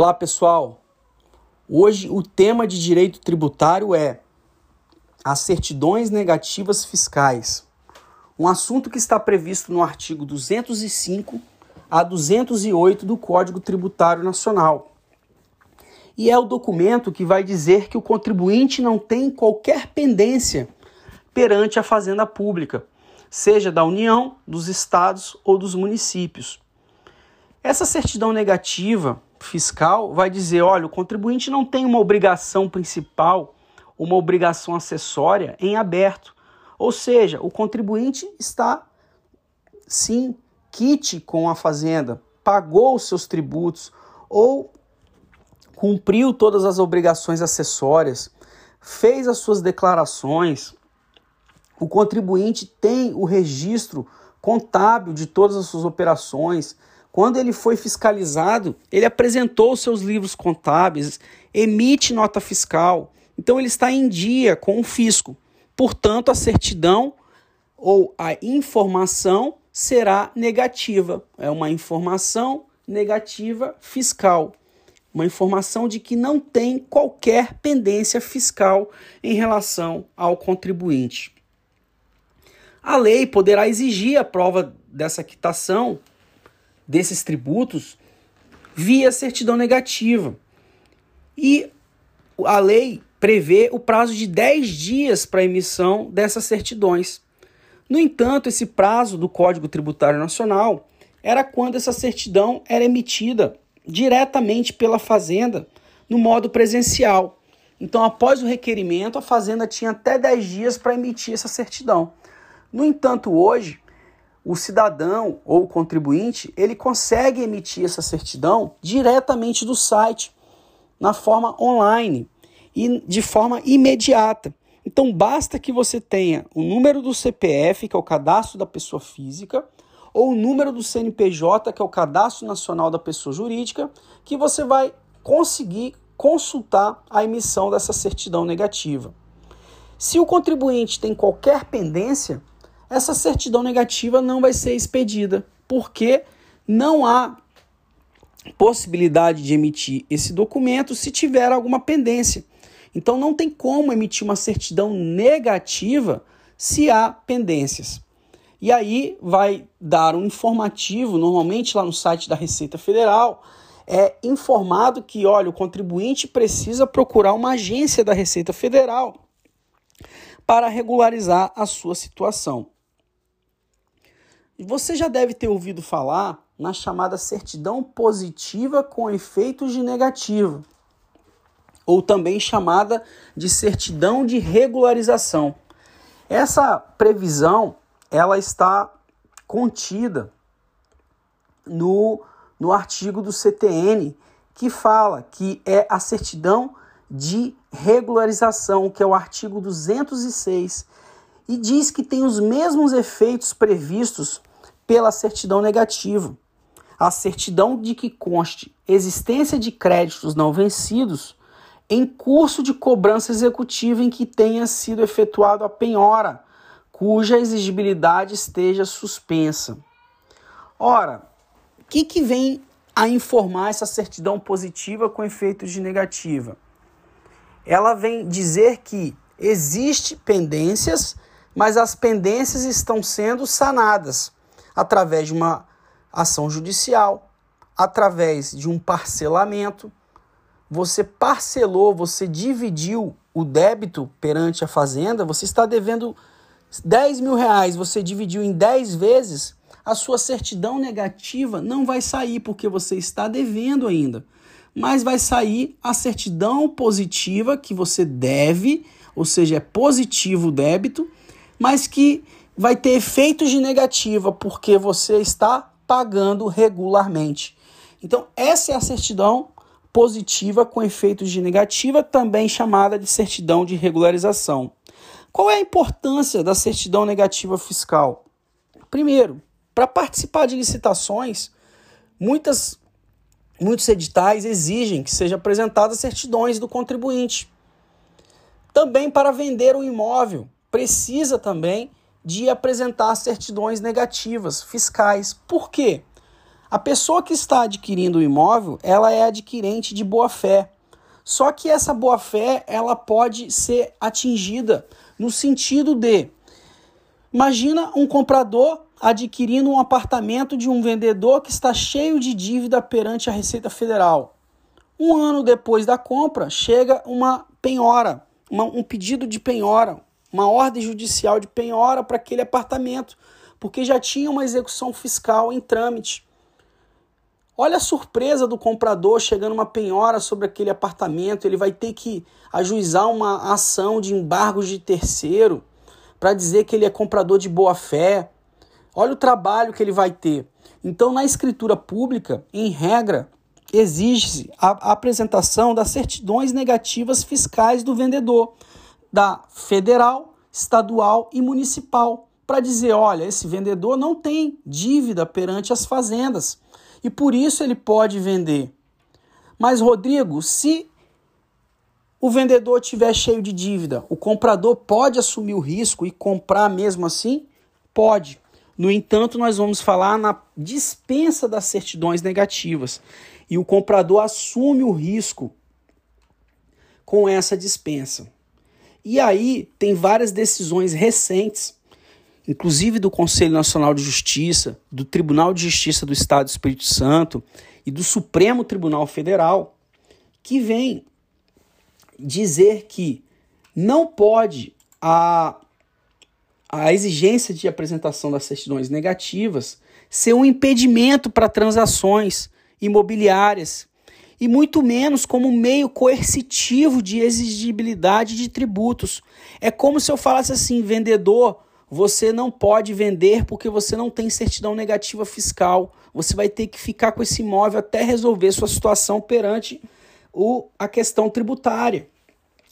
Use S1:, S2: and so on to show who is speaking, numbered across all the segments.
S1: Olá pessoal, hoje o tema de direito tributário é as certidões negativas fiscais, um assunto que está previsto no artigo 205 a 208 do Código Tributário Nacional. E é o documento que vai dizer que o contribuinte não tem qualquer pendência perante a Fazenda Pública, seja da União, dos estados ou dos municípios. Essa certidão negativa fiscal vai dizer: olha, o contribuinte não tem uma obrigação principal, uma obrigação acessória em aberto. Ou seja, o contribuinte está sim quite com a fazenda, pagou os seus tributos ou cumpriu todas as obrigações acessórias, fez as suas declarações. O contribuinte tem o registro contábil de todas as suas operações, quando ele foi fiscalizado, ele apresentou seus livros contábeis, emite nota fiscal. Então ele está em dia com o fisco. Portanto, a certidão ou a informação será negativa. É uma informação negativa fiscal. Uma informação de que não tem qualquer pendência fiscal em relação ao contribuinte. A lei poderá exigir a prova dessa quitação desses tributos via certidão negativa. E a lei prevê o prazo de 10 dias para emissão dessas certidões. No entanto, esse prazo do Código Tributário Nacional era quando essa certidão era emitida diretamente pela Fazenda no modo presencial. Então, após o requerimento, a Fazenda tinha até 10 dias para emitir essa certidão. No entanto, hoje, o cidadão ou o contribuinte, ele consegue emitir essa certidão diretamente do site, na forma online e de forma imediata. Então basta que você tenha o número do CPF, que é o cadastro da pessoa física, ou o número do CNPJ, que é o cadastro nacional da pessoa jurídica, que você vai conseguir consultar a emissão dessa certidão negativa. Se o contribuinte tem qualquer pendência, essa certidão negativa não vai ser expedida, porque não há possibilidade de emitir esse documento se tiver alguma pendência. Então não tem como emitir uma certidão negativa se há pendências. E aí vai dar um informativo, normalmente lá no site da Receita Federal, é informado que, olha, o contribuinte precisa procurar uma agência da Receita Federal para regularizar a sua situação. Você já deve ter ouvido falar na chamada certidão positiva com efeitos de negativo, ou também chamada de certidão de regularização. Essa previsão ela está contida no, no artigo do CTN que fala que é a certidão de regularização, que é o artigo 206, e diz que tem os mesmos efeitos previstos pela certidão negativa. A certidão de que conste existência de créditos não vencidos em curso de cobrança executiva em que tenha sido efetuado a penhora, cuja exigibilidade esteja suspensa. Ora, o que, que vem a informar essa certidão positiva com efeitos de negativa? Ela vem dizer que existe pendências, mas as pendências estão sendo sanadas através de uma ação judicial, através de um parcelamento. Você parcelou, você dividiu o débito perante a fazenda, você está devendo 10 mil reais, você dividiu em 10 vezes, a sua certidão negativa não vai sair porque você está devendo ainda. Mas vai sair a certidão positiva que você deve, ou seja, é positivo o débito, mas que vai ter efeitos de negativa porque você está pagando regularmente. Então, essa é a certidão positiva com efeitos de negativa, também chamada de certidão de regularização. Qual é a importância da certidão negativa fiscal? Primeiro, para participar de licitações, muitas, muitos editais exigem que sejam apresentadas certidões do contribuinte. Também para vender o imóvel, precisa também de apresentar certidões negativas fiscais. Por quê? A pessoa que está adquirindo o imóvel, ela é adquirente de boa fé. Só que essa boa fé, ela pode ser atingida no sentido de imagina um comprador adquirindo um apartamento de um vendedor que está cheio de dívida perante a Receita Federal. Um ano depois da compra, chega uma penhora, uma, um pedido de penhora, uma ordem judicial de penhora para aquele apartamento, porque já tinha uma execução fiscal em trâmite. Olha a surpresa do comprador chegando uma penhora sobre aquele apartamento, ele vai ter que ajuizar uma ação de embargos de terceiro para dizer que ele é comprador de boa fé. Olha o trabalho que ele vai ter. Então, na escritura pública, em regra, exige-se a apresentação das certidões negativas fiscais do vendedor, da federal, estadual e municipal, para dizer: olha, esse vendedor não tem dívida perante as fazendas e por isso ele pode vender. Mas, Rodrigo, se o vendedor estiver cheio de dívida, o comprador pode assumir o risco e comprar mesmo assim? Pode. No entanto, nós vamos falar na dispensa das certidões negativas. E o comprador assume o risco com essa dispensa. E aí tem várias decisões recentes, inclusive do Conselho Nacional de Justiça, do Tribunal de Justiça do Estado do Espírito Santo e do Supremo Tribunal Federal, que vem dizer que não pode a, a exigência de apresentação das certidões negativas ser um impedimento para transações imobiliárias e muito menos como meio coercitivo de exigibilidade de tributos. É como se eu falasse assim, vendedor, você não pode vender porque você não tem certidão negativa fiscal. Você vai ter que ficar com esse imóvel até resolver sua situação perante o, a questão tributária.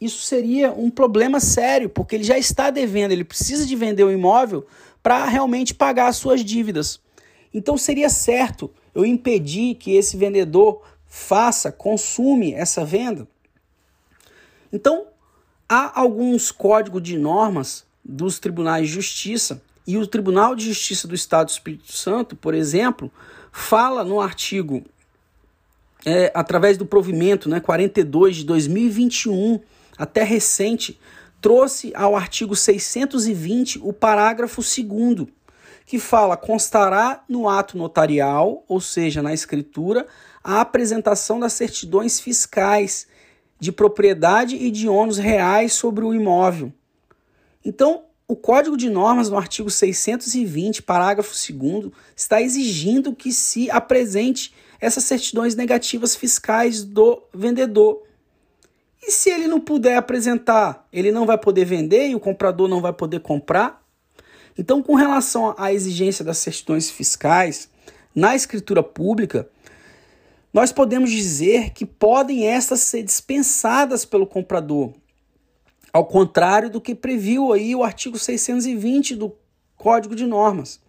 S1: Isso seria um problema sério, porque ele já está devendo, ele precisa de vender o imóvel para realmente pagar as suas dívidas. Então seria certo eu impedir que esse vendedor faça, consume essa venda. Então, há alguns códigos de normas dos tribunais de justiça e o Tribunal de Justiça do Estado do Espírito Santo, por exemplo, fala no artigo é, através do provimento né, 42 de 2021, até recente, trouxe ao artigo 620 o parágrafo 2 que fala: constará no ato notarial, ou seja, na escritura, a apresentação das certidões fiscais de propriedade e de ônus reais sobre o imóvel. Então, o Código de Normas, no artigo 620, parágrafo 2, está exigindo que se apresente essas certidões negativas fiscais do vendedor. E se ele não puder apresentar, ele não vai poder vender e o comprador não vai poder comprar? Então, com relação à exigência das certidões fiscais na escritura pública, nós podemos dizer que podem estas ser dispensadas pelo comprador, ao contrário do que previu aí o artigo 620 do Código de Normas.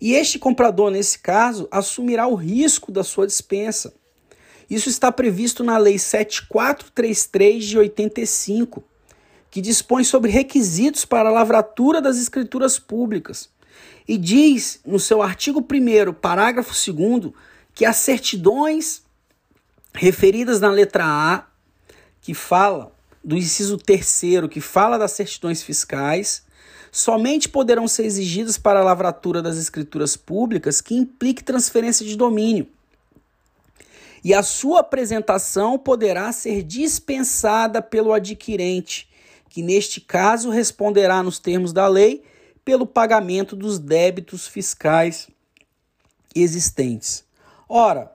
S1: E este comprador, nesse caso, assumirá o risco da sua dispensa. Isso está previsto na Lei 7433 de 85, que dispõe sobre requisitos para a lavratura das escrituras públicas. E diz no seu artigo 1, parágrafo 2, que as certidões referidas na letra A, que fala do inciso terceiro, que fala das certidões fiscais, somente poderão ser exigidas para a lavratura das escrituras públicas que implique transferência de domínio e a sua apresentação poderá ser dispensada pelo adquirente, que neste caso responderá nos termos da lei pelo pagamento dos débitos fiscais existentes. Ora,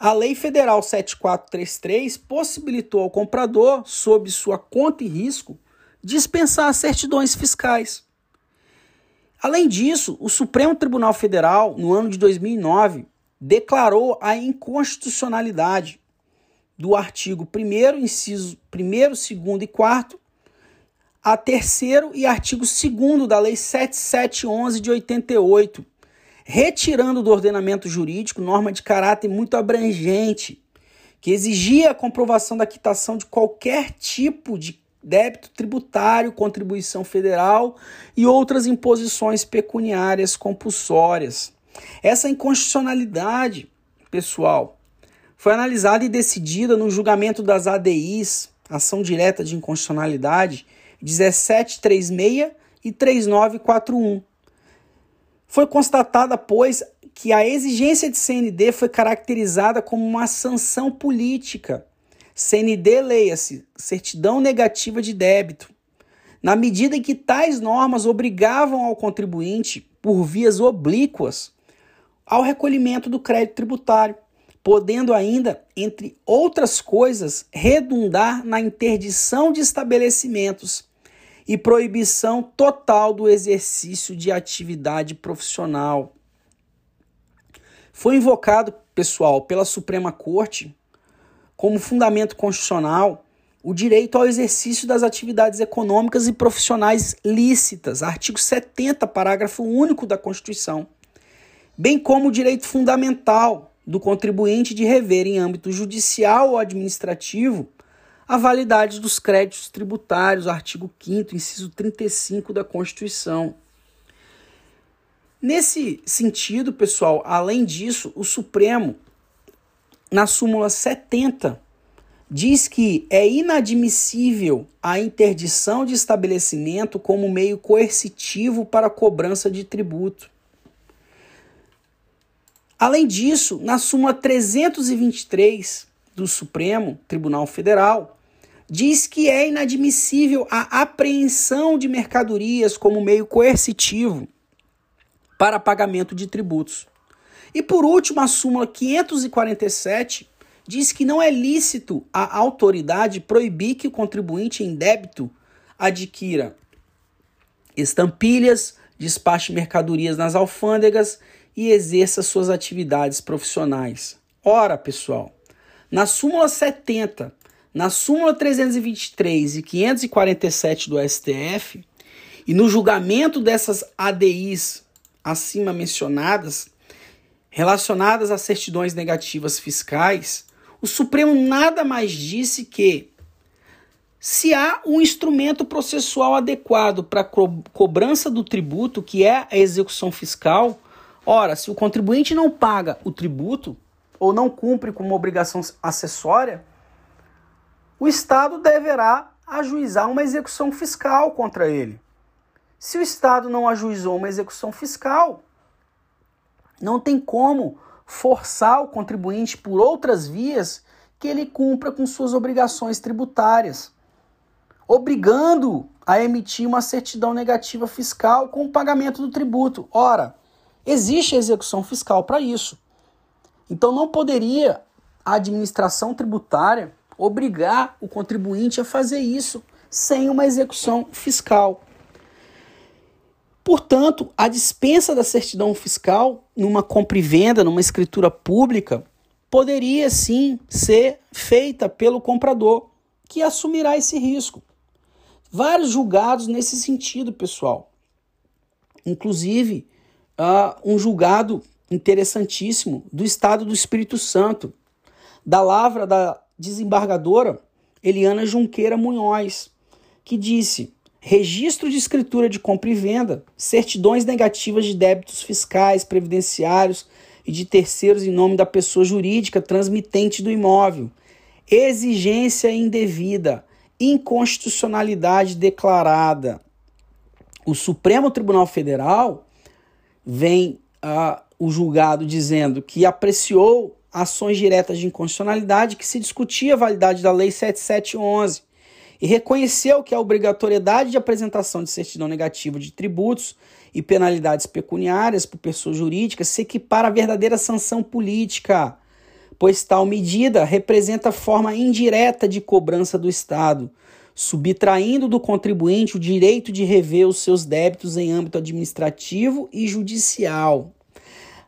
S1: a Lei Federal 7433 possibilitou ao comprador, sob sua conta e risco, dispensar certidões fiscais. Além disso, o Supremo Tribunal Federal, no ano de 2009, declarou a inconstitucionalidade do artigo 1 inciso 1 2 e 4 a terceiro e artigo 2 da Lei 7711 de 88, retirando do ordenamento jurídico norma de caráter muito abrangente, que exigia a comprovação da quitação de qualquer tipo de débito tributário, contribuição federal e outras imposições pecuniárias compulsórias. Essa inconstitucionalidade, pessoal, foi analisada e decidida no julgamento das ADIs, ação direta de inconstitucionalidade, 1736 e 3941. Foi constatada, pois, que a exigência de CND foi caracterizada como uma sanção política. CND, leia-se, certidão negativa de débito. Na medida em que tais normas obrigavam ao contribuinte, por vias oblíquas, ao recolhimento do crédito tributário, podendo ainda, entre outras coisas, redundar na interdição de estabelecimentos e proibição total do exercício de atividade profissional. Foi invocado, pessoal, pela Suprema Corte como fundamento constitucional o direito ao exercício das atividades econômicas e profissionais lícitas, artigo 70, parágrafo único da Constituição, bem como o direito fundamental do contribuinte de rever em âmbito judicial ou administrativo a validade dos créditos tributários, artigo 5 inciso 35 da Constituição. Nesse sentido, pessoal, além disso, o Supremo, na súmula 70, diz que é inadmissível a interdição de estabelecimento como meio coercitivo para a cobrança de tributo. Além disso, na súmula 323 do Supremo Tribunal Federal, diz que é inadmissível a apreensão de mercadorias como meio coercitivo para pagamento de tributos. E por último, a súmula 547 diz que não é lícito a autoridade proibir que o contribuinte em débito adquira estampilhas, despache mercadorias nas alfândegas e exerça suas atividades profissionais. Ora, pessoal, na súmula 70, na súmula 323 e 547 do STF, e no julgamento dessas ADIs acima mencionadas, relacionadas a certidões negativas fiscais, o Supremo nada mais disse que se há um instrumento processual adequado para co cobrança do tributo, que é a execução fiscal, ora, se o contribuinte não paga o tributo ou não cumpre com uma obrigação acessória, o Estado deverá ajuizar uma execução fiscal contra ele. Se o Estado não ajuizou uma execução fiscal, não tem como forçar o contribuinte por outras vias que ele cumpra com suas obrigações tributárias, obrigando a emitir uma certidão negativa fiscal com o pagamento do tributo. Ora, existe execução fiscal para isso. Então não poderia a administração tributária obrigar o contribuinte a fazer isso sem uma execução fiscal. Portanto, a dispensa da certidão fiscal numa compra e venda, numa escritura pública, poderia sim ser feita pelo comprador, que assumirá esse risco. Vários julgados nesse sentido, pessoal. Inclusive, uh, um julgado interessantíssimo do Estado do Espírito Santo, da lavra da desembargadora Eliana Junqueira Munhoz, que disse: registro de escritura de compra e venda, certidões negativas de débitos fiscais, previdenciários e de terceiros em nome da pessoa jurídica transmitente do imóvel, exigência indevida, inconstitucionalidade declarada. O Supremo Tribunal Federal vem uh, o julgado dizendo que apreciou ações diretas de inconstitucionalidade que se discutia a validade da Lei 7711 e reconheceu que a obrigatoriedade de apresentação de certidão negativa de tributos e penalidades pecuniárias por pessoa jurídica se equipara à verdadeira sanção política, pois tal medida representa forma indireta de cobrança do Estado, subtraindo do contribuinte o direito de rever os seus débitos em âmbito administrativo e judicial.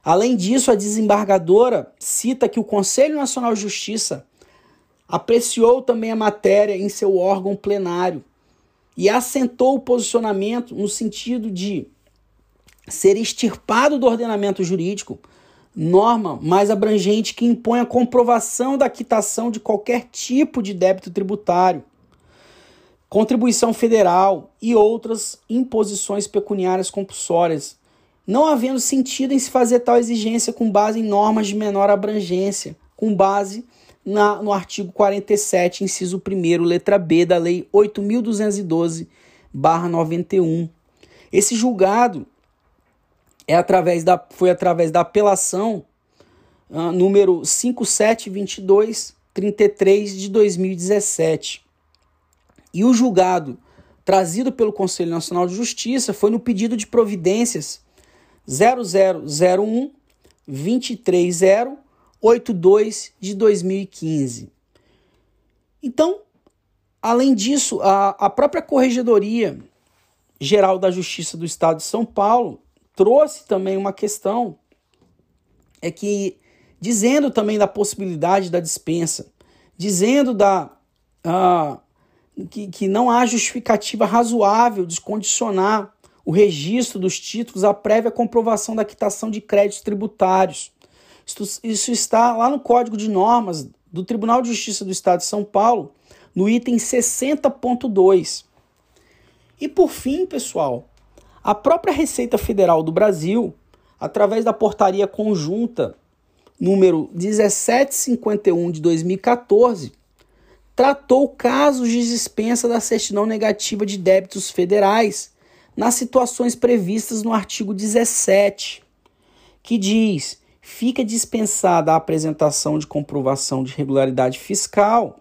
S1: Além disso, a desembargadora cita que o Conselho Nacional de Justiça apreciou também a matéria em seu órgão plenário e assentou o posicionamento no sentido de ser extirpado do ordenamento jurídico norma mais abrangente que impõe a comprovação da quitação de qualquer tipo de débito tributário, contribuição federal e outras imposições pecuniárias compulsórias, não havendo sentido em se fazer tal exigência com base em normas de menor abrangência, com base na, no artigo 47, inciso 1, letra B da Lei 8.212-91. Esse julgado é através da, foi através da apelação uh, número 5722-33 de 2017. E o julgado trazido pelo Conselho Nacional de Justiça foi no pedido de providências 0001 23082 de 2015. Então, além disso, a, a própria Corregedoria Geral da Justiça do Estado de São Paulo trouxe também uma questão é que dizendo também da possibilidade da dispensa, dizendo da uh, que, que não há justificativa razoável de condicionar o registro dos títulos à prévia comprovação da quitação de créditos tributários. Isso, isso está lá no Código de Normas do Tribunal de Justiça do Estado de São Paulo, no item 60.2. E por fim, pessoal, a própria Receita Federal do Brasil, através da portaria conjunta número 1751 de 2014, tratou casos de dispensa da certidão negativa de débitos federais nas situações previstas no artigo 17, que diz: fica dispensada a apresentação de comprovação de regularidade fiscal.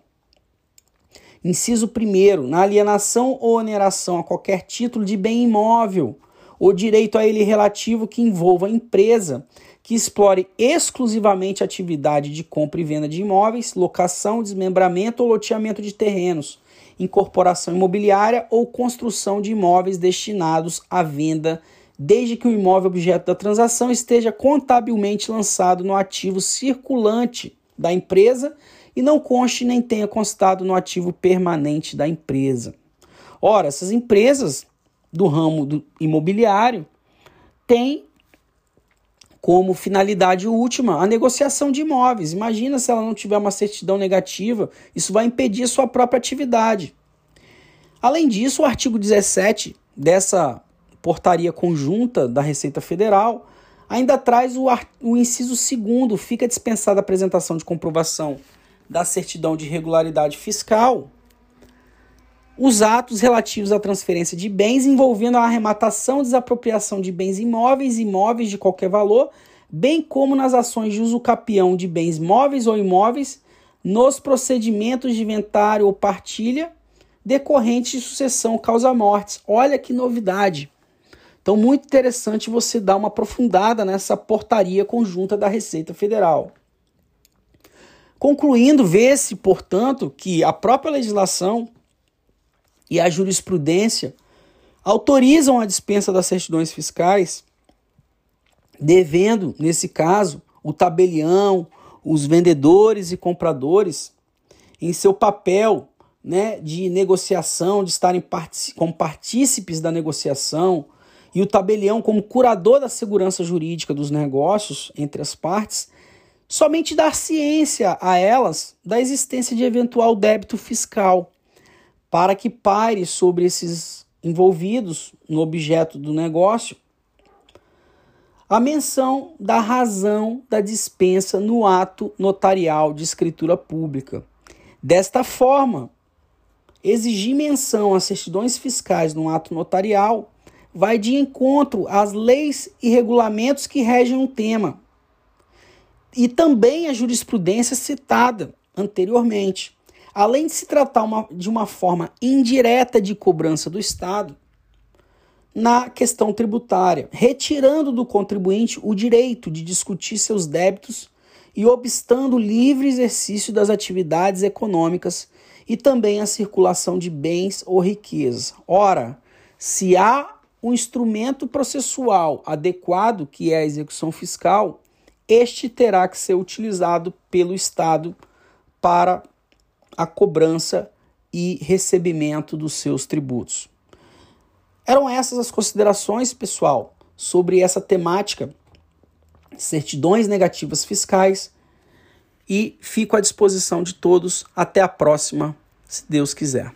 S1: Inciso 1. Na alienação ou oneração a qualquer título de bem imóvel ou direito a ele relativo que envolva a empresa que explore exclusivamente atividade de compra e venda de imóveis, locação, desmembramento ou loteamento de terrenos, incorporação imobiliária ou construção de imóveis destinados à venda, desde que o imóvel objeto da transação esteja contabilmente lançado no ativo circulante da empresa e não conste nem tenha constado no ativo permanente da empresa. Ora, essas empresas do ramo do imobiliário têm como finalidade última a negociação de imóveis. Imagina se ela não tiver uma certidão negativa, isso vai impedir a sua própria atividade. Além disso, o artigo 17 dessa portaria conjunta da Receita Federal ainda traz o, o inciso segundo, fica dispensada a apresentação de comprovação da certidão de regularidade fiscal os atos relativos à transferência de bens envolvendo a arrematação desapropriação de bens imóveis imóveis de qualquer valor, bem como nas ações de uso capião de bens móveis ou imóveis, nos procedimentos de inventário ou partilha decorrentes de sucessão causa-mortes. Olha que novidade! Então, muito interessante você dar uma aprofundada nessa portaria conjunta da Receita Federal. Concluindo, vê-se, portanto, que a própria legislação e a jurisprudência autorizam a dispensa das certidões fiscais, devendo, nesse caso, o tabelião, os vendedores e compradores, em seu papel né, de negociação, de estarem como partícipes da negociação, e o tabelião como curador da segurança jurídica dos negócios entre as partes, somente dar ciência a elas da existência de eventual débito fiscal para que paire sobre esses envolvidos no objeto do negócio a menção da razão da dispensa no ato notarial de escritura pública. Desta forma, exigir menção às certidões fiscais no ato notarial vai de encontro às leis e regulamentos que regem o tema e também a jurisprudência citada anteriormente. Além de se tratar uma, de uma forma indireta de cobrança do Estado, na questão tributária, retirando do contribuinte o direito de discutir seus débitos e obstando o livre exercício das atividades econômicas e também a circulação de bens ou riquezas. Ora, se há um instrumento processual adequado, que é a execução fiscal, este terá que ser utilizado pelo Estado para a cobrança e recebimento dos seus tributos. Eram essas as considerações, pessoal, sobre essa temática, certidões negativas fiscais, e fico à disposição de todos. Até a próxima, se Deus quiser.